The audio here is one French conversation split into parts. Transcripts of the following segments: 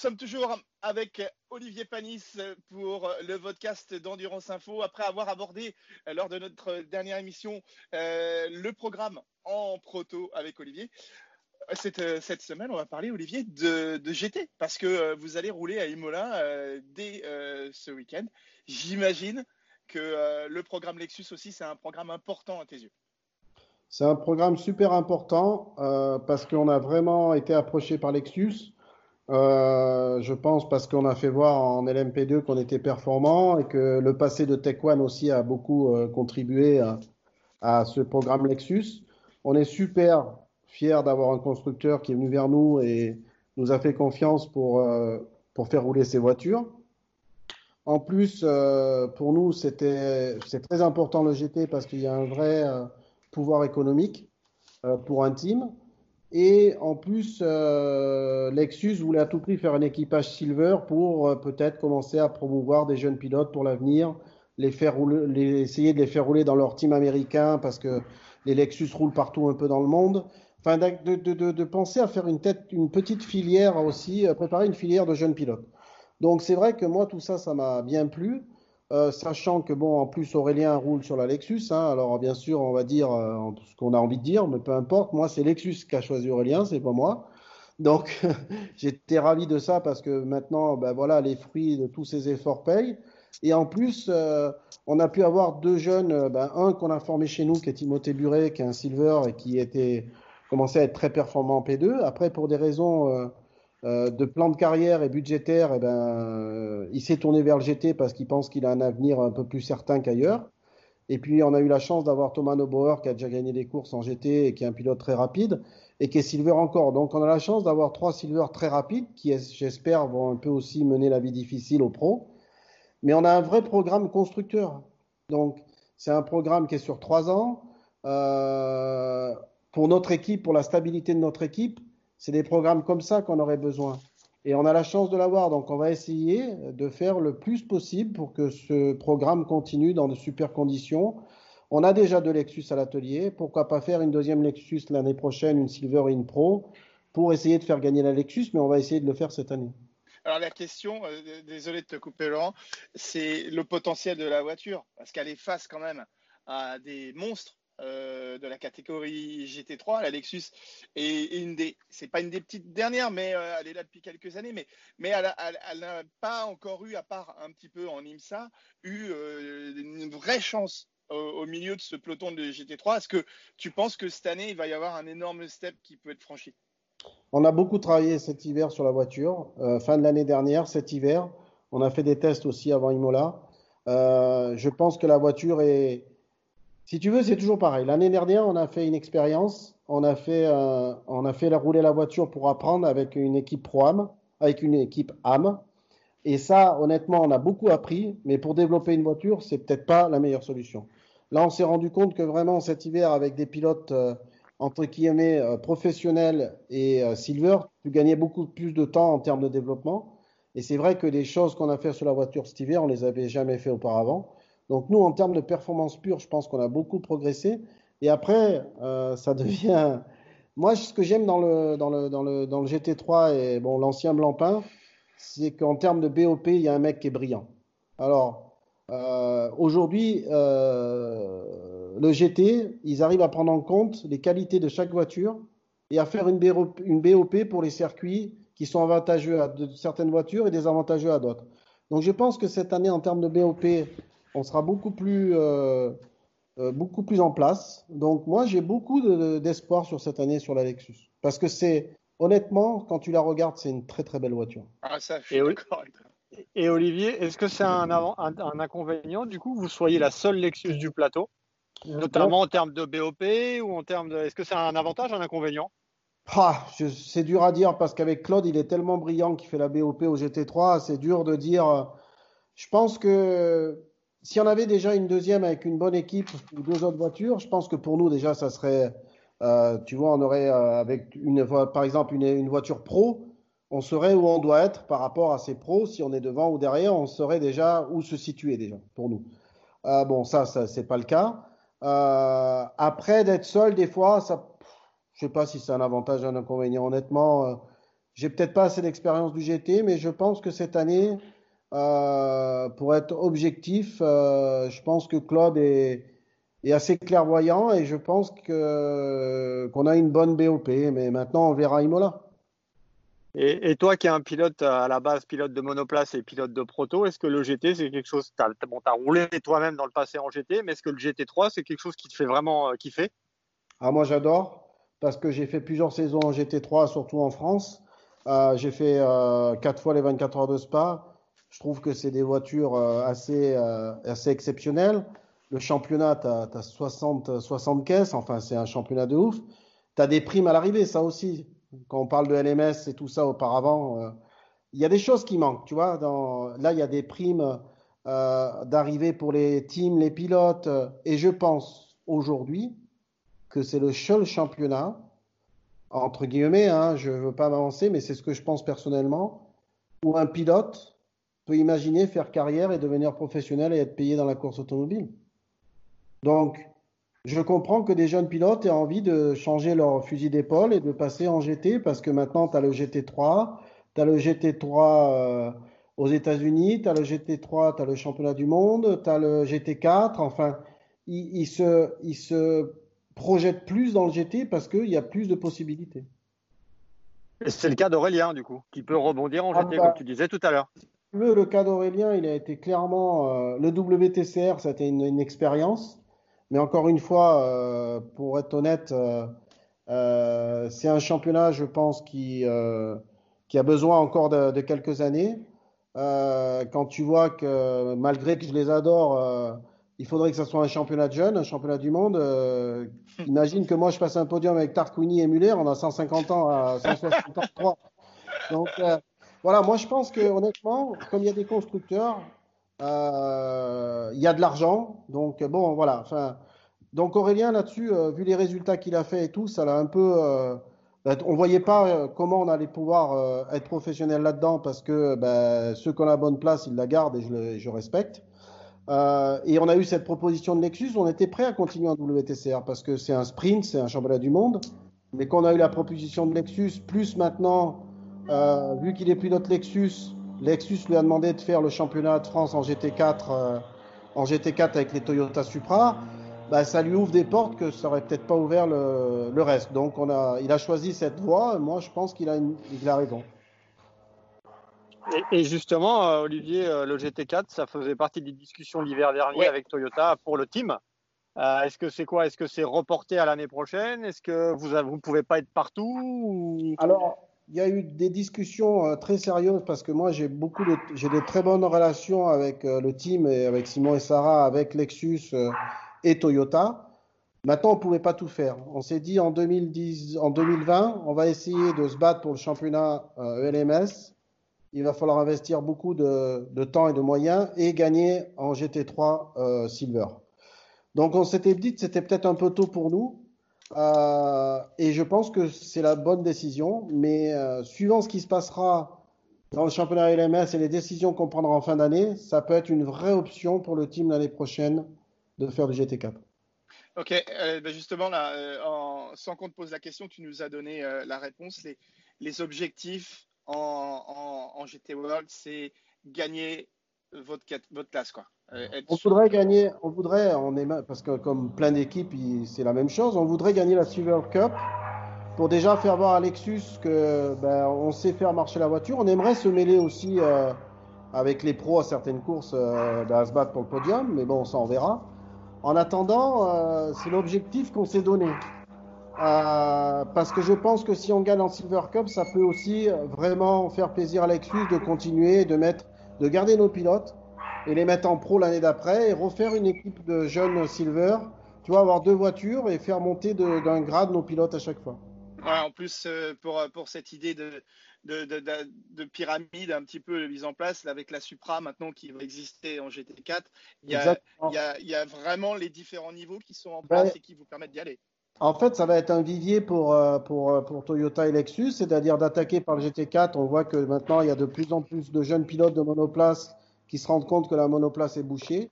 sommes toujours avec Olivier Panis pour le podcast d'Endurance Info. Après avoir abordé lors de notre dernière émission le programme en proto avec Olivier, cette, cette, semaine, on va parler, Olivier, de, GT, parce que vous allez rouler à Imola dès ce week-end. J'imagine que le programme Lexus aussi, c'est un programme important à tes yeux. C'est un programme super important euh, parce qu'on a vraiment été approché par Lexus. Euh, je pense parce qu'on a fait voir en LMP2 qu'on était performant et que le passé de Tech One aussi a beaucoup euh, contribué à, ce programme Lexus. On est super fiers d'avoir un constructeur qui est venu vers nous et nous a fait confiance pour, euh, pour faire rouler ses voitures. En plus, pour nous, c'était c'est très important le GT parce qu'il y a un vrai pouvoir économique pour un team. Et en plus, euh, Lexus voulait à tout prix faire un équipage silver pour euh, peut-être commencer à promouvoir des jeunes pilotes pour l'avenir, les faire rouler, les, essayer de les faire rouler dans leur team américain parce que les Lexus roulent partout un peu dans le monde. Enfin, de, de, de, de penser à faire une, tête, une petite filière aussi, préparer une filière de jeunes pilotes. Donc c'est vrai que moi tout ça, ça m'a bien plu. Euh, sachant que bon, en plus Aurélien roule sur la Lexus. Hein, alors bien sûr, on va dire euh, ce qu'on a envie de dire, mais peu importe. Moi, c'est Lexus qui a choisi Aurélien, c'est pas moi. Donc j'étais ravi de ça parce que maintenant, ben voilà, les fruits de tous ces efforts payent. Et en plus, euh, on a pu avoir deux jeunes, ben, un qu'on a formé chez nous, qui est Timothée Buret, qui est un silver et qui était commençait à être très performant en P2. Après, pour des raisons euh, de plan de carrière et budgétaire, eh ben, euh, il s'est tourné vers le GT parce qu'il pense qu'il a un avenir un peu plus certain qu'ailleurs. Et puis, on a eu la chance d'avoir Thomas Neubauer qui a déjà gagné des courses en GT et qui est un pilote très rapide et qui est silver encore. Donc, on a la chance d'avoir trois silver très rapides qui, j'espère, vont un peu aussi mener la vie difficile aux pros. Mais on a un vrai programme constructeur. Donc, c'est un programme qui est sur trois ans. Euh, pour notre équipe, pour la stabilité de notre équipe, c'est des programmes comme ça qu'on aurait besoin. Et on a la chance de l'avoir, donc on va essayer de faire le plus possible pour que ce programme continue dans de super conditions. On a déjà deux Lexus à l'atelier, pourquoi pas faire une deuxième Lexus l'année prochaine, une Silver In Pro, pour essayer de faire gagner la Lexus, mais on va essayer de le faire cette année. Alors la question, euh, désolé de te couper Laurent, c'est le potentiel de la voiture, parce qu'elle est face quand même à des monstres euh, de la catégorie GT3, la Lexus est une des, c'est pas une des petites dernières, mais euh, elle est là depuis quelques années, mais, mais elle n'a pas encore eu, à part un petit peu en IMSA, eu euh, une vraie chance au, milieu de ce peloton de GT3. Est-ce que tu penses que cette année, il va y avoir un énorme step qui peut être franchi? On a beaucoup travaillé cet hiver sur la voiture, fin de l'année dernière, cet hiver. On a fait des tests aussi avant Imola. je pense que la voiture est, si tu veux, c'est toujours pareil. L'année dernière, on a fait une expérience. On a fait, euh, on a fait rouler la voiture pour apprendre avec une équipe pro-AM, avec une équipe AM. Et ça, honnêtement, on a beaucoup appris. Mais pour développer une voiture, c'est peut-être pas la meilleure solution. Là, on s'est rendu compte que vraiment cet hiver, avec des pilotes euh, entre guillemets euh, professionnels et silver, tu gagnais beaucoup plus de temps en termes de développement. Et c'est vrai que des choses qu'on a fait sur la voiture cet hiver, on les avait jamais fait auparavant. Donc nous, en termes de performance pure, je pense qu'on a beaucoup progressé. Et après, euh, ça devient... Moi, ce que j'aime dans le, dans, le, dans, le, dans le GT3 et bon, l'ancien Blancpain, c'est qu'en termes de BOP, il y a un mec qui est brillant. Alors, euh, aujourd'hui, euh, le GT, ils arrivent à prendre en compte les qualités de chaque voiture et à faire une BOP, une BOP pour les circuits qui sont avantageux à certaines voitures et désavantageux à d'autres. Donc je pense que cette année, en termes de BOP, on sera beaucoup plus, euh, euh, beaucoup plus en place. Donc moi, j'ai beaucoup d'espoir sur cette année sur la Lexus. Parce que c'est, honnêtement, quand tu la regardes, c'est une très très belle voiture. Ah, ça, je suis d'accord et Olivier, est-ce que c'est un, un, inconvénient du coup que vous soyez la seule Lexus du plateau, notamment en termes de BOP ou en termes de. Est-ce que c'est un avantage, un inconvénient? Ah, c'est dur à dire parce qu'avec Claude, il est tellement brillant qu'il fait la BOP au GT3, c'est dur de dire. Je pense que si on avait déjà une deuxième avec une bonne équipe ou deux autres voitures, je pense que pour nous déjà ça serait, euh, tu vois, on aurait euh, avec une, par exemple une, une, voiture pro, on saurait où on doit être par rapport à ces pros. Si on est devant ou derrière, on saurait déjà où se situer déjà pour nous. Euh, bon, ça, ça c'est pas le cas. Euh, après d'être seul, des fois, ça, je sais pas si c'est un avantage ou un inconvénient. Honnêtement, euh, J'ai peut-être pas assez d'expérience du GT, mais je pense que cette année, euh, pour être objectif, euh, je pense que Claude est, est, assez clairvoyant et je pense que qu'on a une bonne BOP. Mais maintenant, on verra Imola. Et, et, toi qui es un pilote à la base, pilote de monoplace et pilote de proto, est-ce que le GT c'est quelque chose, tu as, bon, as, roulé toi-même dans le passé en GT, mais est-ce que le GT3 c'est quelque chose qui te fait vraiment euh, kiffer? Ah moi j'adore, parce que j'ai fait plusieurs saisons en GT3, surtout en France. Euh, j'ai fait euh, quatre fois les 24 heures de Spa. Je trouve que c'est des voitures euh, assez, euh, assez exceptionnelles. Le championnat, tu as, 60, 60 caisses, enfin c'est un championnat de ouf. Tu as des primes à l'arrivée, ça aussi. Quand on parle de LMS et tout ça auparavant, euh, il y a des choses qui manquent, tu vois. Dans, là, il y a des primes d'arrivée pour les teams, les pilotes. Et je pense aujourd'hui que c'est le seul championnat, entre guillemets, hein, je ne veux pas m'avancer, mais c'est ce que je pense personnellement, où un pilote peut imaginer faire carrière et devenir professionnel et être payé dans la course automobile. Donc, je comprends que des jeunes pilotes aient envie de changer leur fusil d'épaule et de passer en GT parce que maintenant, tu as le GT3, tu as le GT3 euh, aux États-Unis, tu as le GT3, tu as le championnat du monde, tu as le GT4. Enfin, ils, ils, se, ils se projettent plus dans le GT parce qu'il y a plus de possibilités. C'est le cas d'Aurélien, du coup, qui peut rebondir en GT, ah bah, comme tu disais tout à l'heure le cas d'Aurélien, il a été clairement. Euh, le WTCR, ça a été une, une expérience. Mais encore une fois, euh, pour être honnête, euh, euh c'est un championnat, je pense, qui, euh, qui a besoin encore de, de quelques années. quand tu vois que, malgré que je les adore, il faudrait que ce soit un championnat de jeunes, un championnat du monde. imagine que moi, je passe un podium avec Tarquini et Muller, on a 150 ans à 163. Donc, voilà, moi je pense que honnêtement, comme il y a des constructeurs, euh, il y a de l'argent. Donc bon, voilà. Enfin, donc Aurélien là-dessus, euh, vu les résultats qu'il a fait et tout, ça l'a un peu. Euh, ben, on voyait pas euh, comment on allait pouvoir euh, être professionnel là-dedans parce que ben, ceux qui ont la bonne place, ils la gardent et je, le, je respecte. et on a eu cette proposition de Lexus, on était prêt à continuer en WTCR parce que c'est un sprint, c'est un championnat du monde. Mais quand on a eu la proposition de Lexus, plus maintenant euh, vu qu'il est pilote Lexus, Lexus lui a demandé de faire le championnat de France en GT4, euh, en GT4 avec les Toyota Supra. Bah, ça lui ouvre des portes que ça aurait peut-être pas ouvert le, le, reste. Donc on a, il a choisi cette voie. Moi, je pense qu'il a, une, il a raison. Et, et justement, euh, Olivier, euh, le GT4, ça faisait partie des discussions l'hiver dernier ouais. avec Toyota pour le team. Euh, est-ce que c'est quoi? Est-ce que c'est reporté à l'année prochaine? Est-ce que vous ne pouvez pas être partout ou... Alors, il y a eu des discussions euh, très sérieuses parce que moi j'ai beaucoup de j'ai très bonnes relations avec euh, le team et avec Simon et Sarah, avec Lexus euh, et Toyota. Maintenant, on pouvait pas tout faire. On s'est dit en 2010, en 2020, on va essayer de se battre pour le championnat ELMS. Il va falloir investir beaucoup de, de, temps et de moyens et gagner en GT3 Silver. Donc, on s'était dit que c'était peut-être un peu tôt pour nous. Euh, et je pense que c'est la bonne décision. Mais euh, suivant ce qui se passera dans le championnat LMS et les décisions qu'on prendra en fin d'année, ça peut être une vraie option pour le team l'année prochaine de faire du GT4. Ok, euh, ben justement, là, sans qu'on te pose la question, tu nous as donné la réponse. Les, objectifs en, GT World, c'est gagner votre, votre classe. Quoi. Euh, on voudrait gagner, on voudrait, on est, parce que comme plein d'équipes, c'est la même chose, on voudrait gagner la Silver Cup pour déjà faire voir à Lexus que ben, on sait faire marcher la voiture. On aimerait se mêler aussi euh, avec les pros à certaines courses euh, ben, à se battre pour le podium, mais bon, ça on verra. En attendant, euh, c'est l'objectif qu'on s'est donné. Euh, parce que je pense que si on gagne en Silver Cup, ça peut aussi vraiment faire plaisir à Lexus de continuer, de mettre, de garder nos pilotes et les mettre en pro l'année d'après et refaire une équipe de jeunes silver. Tu vois, avoir deux voitures et faire monter d'un grade nos pilotes à chaque fois. En plus, euh, pour, pour cette idée de, de, de, de, pyramide un petit peu mise en place avec la Supra maintenant qui va exister en GT4, il y a, il y a, il y a vraiment les différents niveaux qui sont en place ouais. et qui vous permettent d'y aller. En fait, ça va être un vivier pour, euh, euh, pour Toyota et Lexus, c'est-à-dire d'attaquer par le GT4. On voit que maintenant, il y a de plus en plus de jeunes pilotes de monoplace qui se rendent compte que la monoplace est bouchée,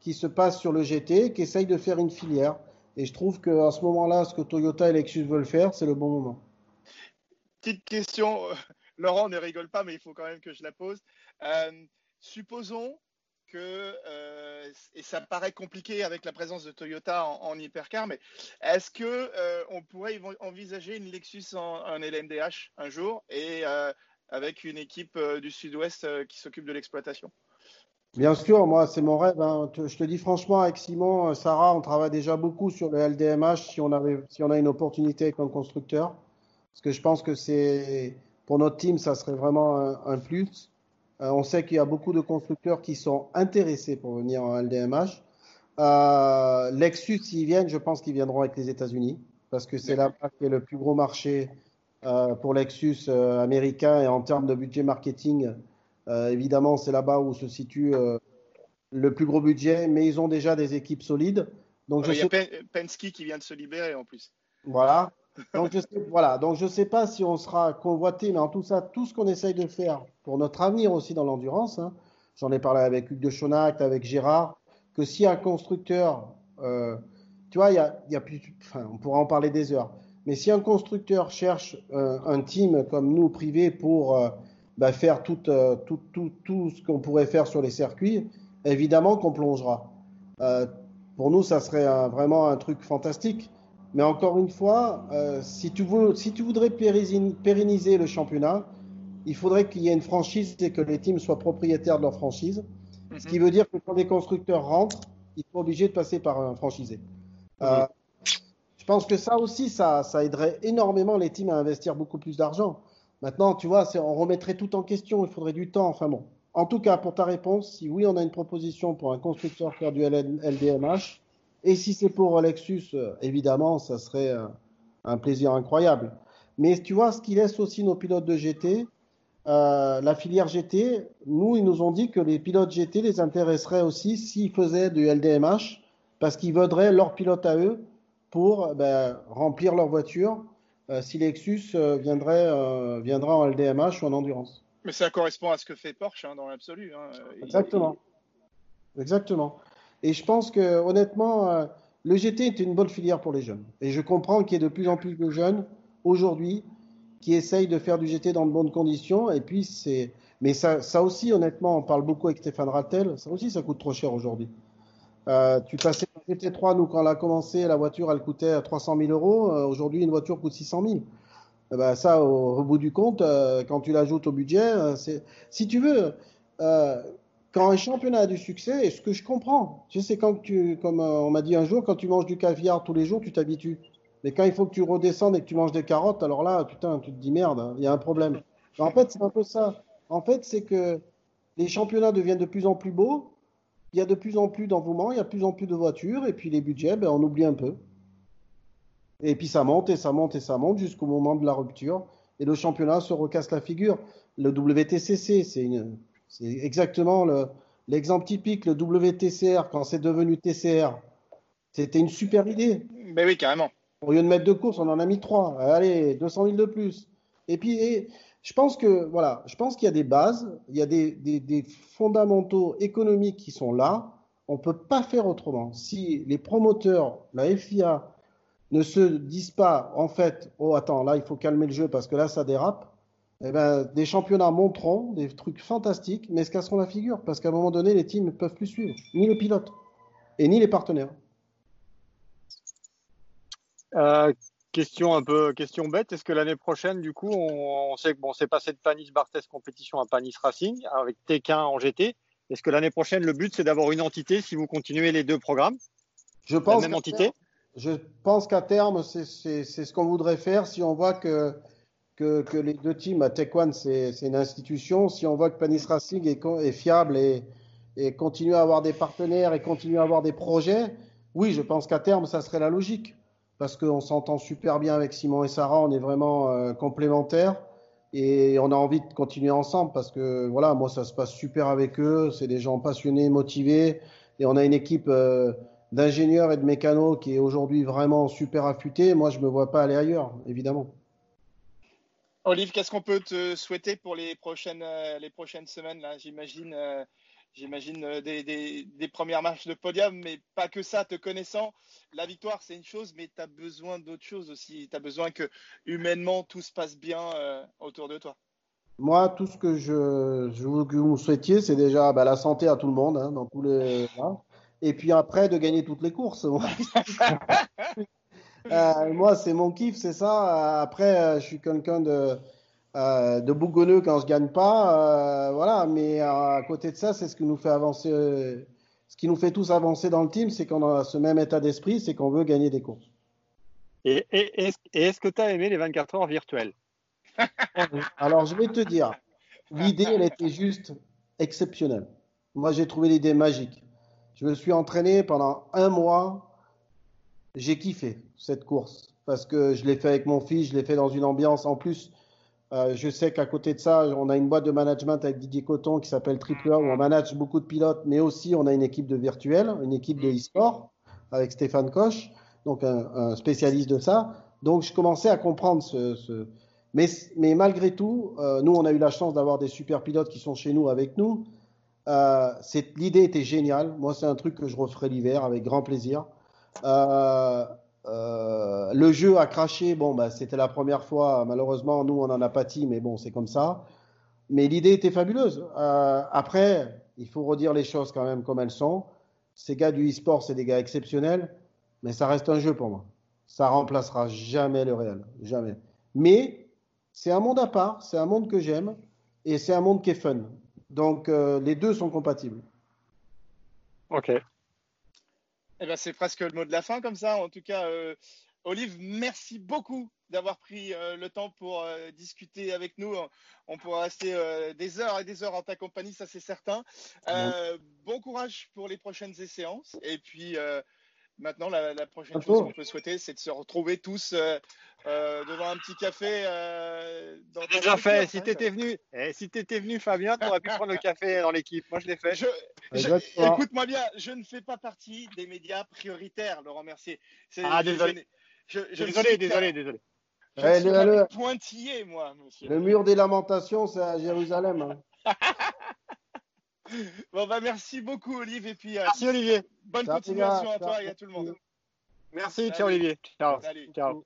qui se passent sur le GT, qui essayent de faire une filière. Et je trouve qu'à ce moment-là, ce que Toyota et Lexus veulent faire, c'est le bon moment. Petite question, Laurent ne rigole pas, mais il faut quand même que je la pose. supposons que, et ça paraît compliqué avec la présence de Toyota en, hypercar, mais est-ce que on pourrait envisager une Lexus en, en LMDH un jour et avec une équipe du Sud-Ouest qui s'occupe de l'exploitation? Bien sûr, moi, c'est mon rêve. Hein. Je te dis franchement, avec Simon, euh, Sarah, on travaille déjà beaucoup sur le LDMH si on, avait, si on a une opportunité comme constructeur. Parce que je pense que c'est, pour notre team, ça serait vraiment un, plus. Euh, on sait qu'il y a beaucoup de constructeurs qui sont intéressés pour venir en LDMH. Euh, Lexus, s'ils viennent, je pense qu'ils viendront avec les États-Unis. Parce que c'est là-bas qui est le plus gros marché euh, pour Lexus euh, américain et en termes de budget marketing évidemment, c'est là-bas où se situe le plus gros budget, mais ils ont déjà des équipes solides. Donc il y a Penske qui vient de se libérer en plus. Voilà. Donc je sais, voilà. Donc je sais pas si on sera convoité, mais en tout ça, tout ce qu'on essaye de faire pour notre avenir aussi dans l'endurance, hein, j'en ai parlé avec Hugues de Chonac, avec Gérard, que si un constructeur, euh, tu vois, y a, plus, enfin, on pourra en parler des heures, mais si un constructeur cherche un team comme nous privé pour bah, faire euh, tout, tout, tout, ce qu'on pourrait faire sur les circuits, évidemment qu'on plongera. Euh, pour nous, ça serait vraiment un truc fantastique. Mais encore une fois, euh, si, tu veux, si tu voudrais pérenniser le championnat, il faudrait qu'il y ait une franchise et que les teams soient propriétaires de leur franchise. Ce qui mhm. veut dire que quand des constructeurs rentrent, ils sont obligés de passer par un franchisé. je pense que ça aussi, ça, ça aiderait énormément les teams à investir beaucoup plus d'argent. Maintenant, tu vois, on remettrait tout en question, il faudrait du temps. Enfin bon. En tout cas, pour ta réponse, si oui, on a une proposition pour un constructeur faire du LDMH, et si c'est pour Lexus, euh, évidemment, ça serait euh, un plaisir incroyable. Mais tu vois, ce qui laisse aussi nos pilotes de GT, euh, la filière GT, nous, ils nous ont dit que les pilotes GT les intéresseraient aussi s'ils faisaient du LDMH, parce qu'ils voudraient leur pilote à eux pour ben, remplir leur voiture euh, si Lexus euh, viendrait, euh, viendra en LDMH ou en endurance. Mais ça correspond à ce que fait Porsche hein, dans l'absolu. Hein. Exactement. Exactement. Et je pense que honnêtement, le GT est une bonne filière pour les jeunes. Et je comprends qu'il y ait de plus en plus de jeunes aujourd'hui qui essayent de faire du GT dans de bonnes conditions. Et puis c'est, mais ça, ça aussi, honnêtement, on parle beaucoup avec Stéphane Rattel. Ça aussi, ça coûte trop cher aujourd'hui. Euh, tu passais en GT3, nous, quand elle a commencé, la voiture, elle coûtait 300 000 euros. Euh, aujourd'hui, une voiture coûte 600 000. Eh ben, ça, au, bout du compte, euh, quand tu l'ajoutes au budget, c'est. Si tu veux, quand un championnat a du succès, et ce que je comprends, tu sais, quand tu, comme on m'a dit un jour, quand tu manges du caviar tous les jours, tu t'habitues. Mais quand il faut que tu redescendes et que tu manges des carottes, alors là, putain, tu te dis merde, hein, il y a un problème. En fait, c'est un peu ça. En fait, c'est que les championnats deviennent de plus en plus beaux, il y a de plus en plus d'envouement, il y a de plus en plus de voitures, et puis les budgets, ben, on oublie un peu. Et puis ça monte et ça monte et ça monte jusqu'au moment de la rupture. Et le championnat se recasse la figure. Le WTCC, c'est exactement l'exemple typique. Le WTCR, quand c'est devenu TCR, c'était une super idée. Mais oui, carrément. Au lieu de mettre deux courses, on en a mis trois. Allez, 200 000 de plus. Et puis, je pense que voilà, je pense qu'il y a des bases, il y a des, des, fondamentaux économiques qui sont là. On ne peut pas faire autrement. Si les promoteurs, la FIA, ne se disent pas, en fait, oh attends, là il faut calmer le jeu parce que là ça dérape, eh ben, des championnats monteront des trucs fantastiques, mais se casseront la figure parce qu'à un moment donné, les teams ne peuvent plus suivre, ni les pilotes et ni les partenaires. Euh, Question un peu question bête, est-ce que l'année prochaine, du coup, on, sait que bon, c'est passé de Panis Barthes compétition à Panis Racing avec T15 en GT. Est-ce que l'année prochaine, le but, c'est d'avoir une entité si vous continuez les deux programmes? Je pense. La même entité? Je pense qu'à terme, c'est ce qu'on voudrait faire si on voit que, que, les deux teams, One, c'est une institution. Si on voit que Panis Racing est, fiable et, et continue à avoir des partenaires et continue à avoir des projets, oui, je pense qu'à terme, ça serait la logique parce qu'on s'entend super bien avec Simon et Sarah, on est vraiment euh, complémentaires et on a envie de continuer ensemble parce que voilà, moi ça se passe super avec eux, c'est des gens passionnés, motivés et on a une équipe euh, d'ingénieurs et de mécanos qui est aujourd'hui vraiment super affûtée. Moi, je me vois pas aller ailleurs, évidemment. Olive, qu'est-ce qu'on peut te souhaiter pour les prochaines, euh, les prochaines semaines là? J'imagine j'imagine, euh, des, des, premières marches de podium, mais pas que ça. Te connaissant, la victoire, c'est une chose, mais tu as besoin d'autre chose aussi. Tu as besoin que humainement, tout se passe bien euh, autour de toi. Moi, tout ce que je, je veux que vous me souhaitiez, c'est déjà bah, la santé à tout le monde, hein, dans tous les. Et puis après, de gagner toutes les courses. euh, moi, c'est mon kiff, c'est ça. Après, je suis quelqu'un de, euh, de bougonneux quand je gagne pas. Euh, voilà, mais à côté de ça, c'est ce qui nous fait avancer. ce qui nous fait tous avancer dans le team, c'est qu'on a ce même état d'esprit, c'est qu'on veut gagner des courses. Et, et, et est-ce que tu as aimé les 24 heures virtuelles? Alors, je vais te dire, l'idée, elle était juste exceptionnelle. Moi, j'ai trouvé l'idée magique. Je me suis entraîné pendant un mois. J'ai kiffé cette course parce que je l'ai fait avec mon fils, je l'ai fait dans une ambiance. En plus, euh, je sais qu'à côté de ça, on a une boîte de management avec Didier Coton qui s'appelle Triple A où on manage beaucoup de pilotes, mais aussi on a une équipe de virtuel, une équipe de e-sport avec Stéphane Koch, donc un, spécialiste de ça. Donc je commençais à comprendre ce. Mais, malgré tout, euh, nous on a eu la chance d'avoir des super pilotes qui sont chez nous avec nous. Euh, L'idée était géniale. Moi c'est un truc que je referai l'hiver avec grand plaisir. Euh, le jeu a craché, bon, bah, c'était la première fois. Malheureusement, nous, on en a pâti, mais bon, c'est comme ça. Mais l'idée était fabuleuse. Euh, après, il faut redire les choses quand même comme elles sont. Ces gars du e-sport, c'est des gars exceptionnels, mais ça reste un jeu pour moi. Ça remplacera jamais le réel, jamais. Mais c'est un monde à part, c'est un monde que j'aime, et c'est un monde qui est fun. Donc, euh, les deux sont compatibles. Ok. Eh ben, c'est presque le mot de la fin comme ça. En tout cas, euh, Olive, merci beaucoup d'avoir pris euh, le temps pour euh, discuter avec nous. On pourra rester des heures et des heures en ta compagnie, ça c'est certain. Bon courage pour les prochaines séances. Et puis maintenant, la, prochaine chose qu'on peut souhaiter, c'est de se retrouver tous euh, devant un petit café. Euh, déjà fait. Si tu étais venu, eh, si étais venu, Fabien, tu aurais pu prendre le café dans l'équipe. Moi, je l'ai fait. Écoute-moi bien, je ne fais pas partie des médias prioritaires, Laurent Mercier. Ah, désolé. Je, désolé, désolé, désolé. Je suis le, pointillé, moi, monsieur. Le mur des lamentations, c'est à Jérusalem. Hein. bon, bah, merci beaucoup, Olivier. Et puis, euh, merci, Olivier. Bonne continuation à toi et à tout le monde. Merci, ciao, Olivier. Ciao. Ciao.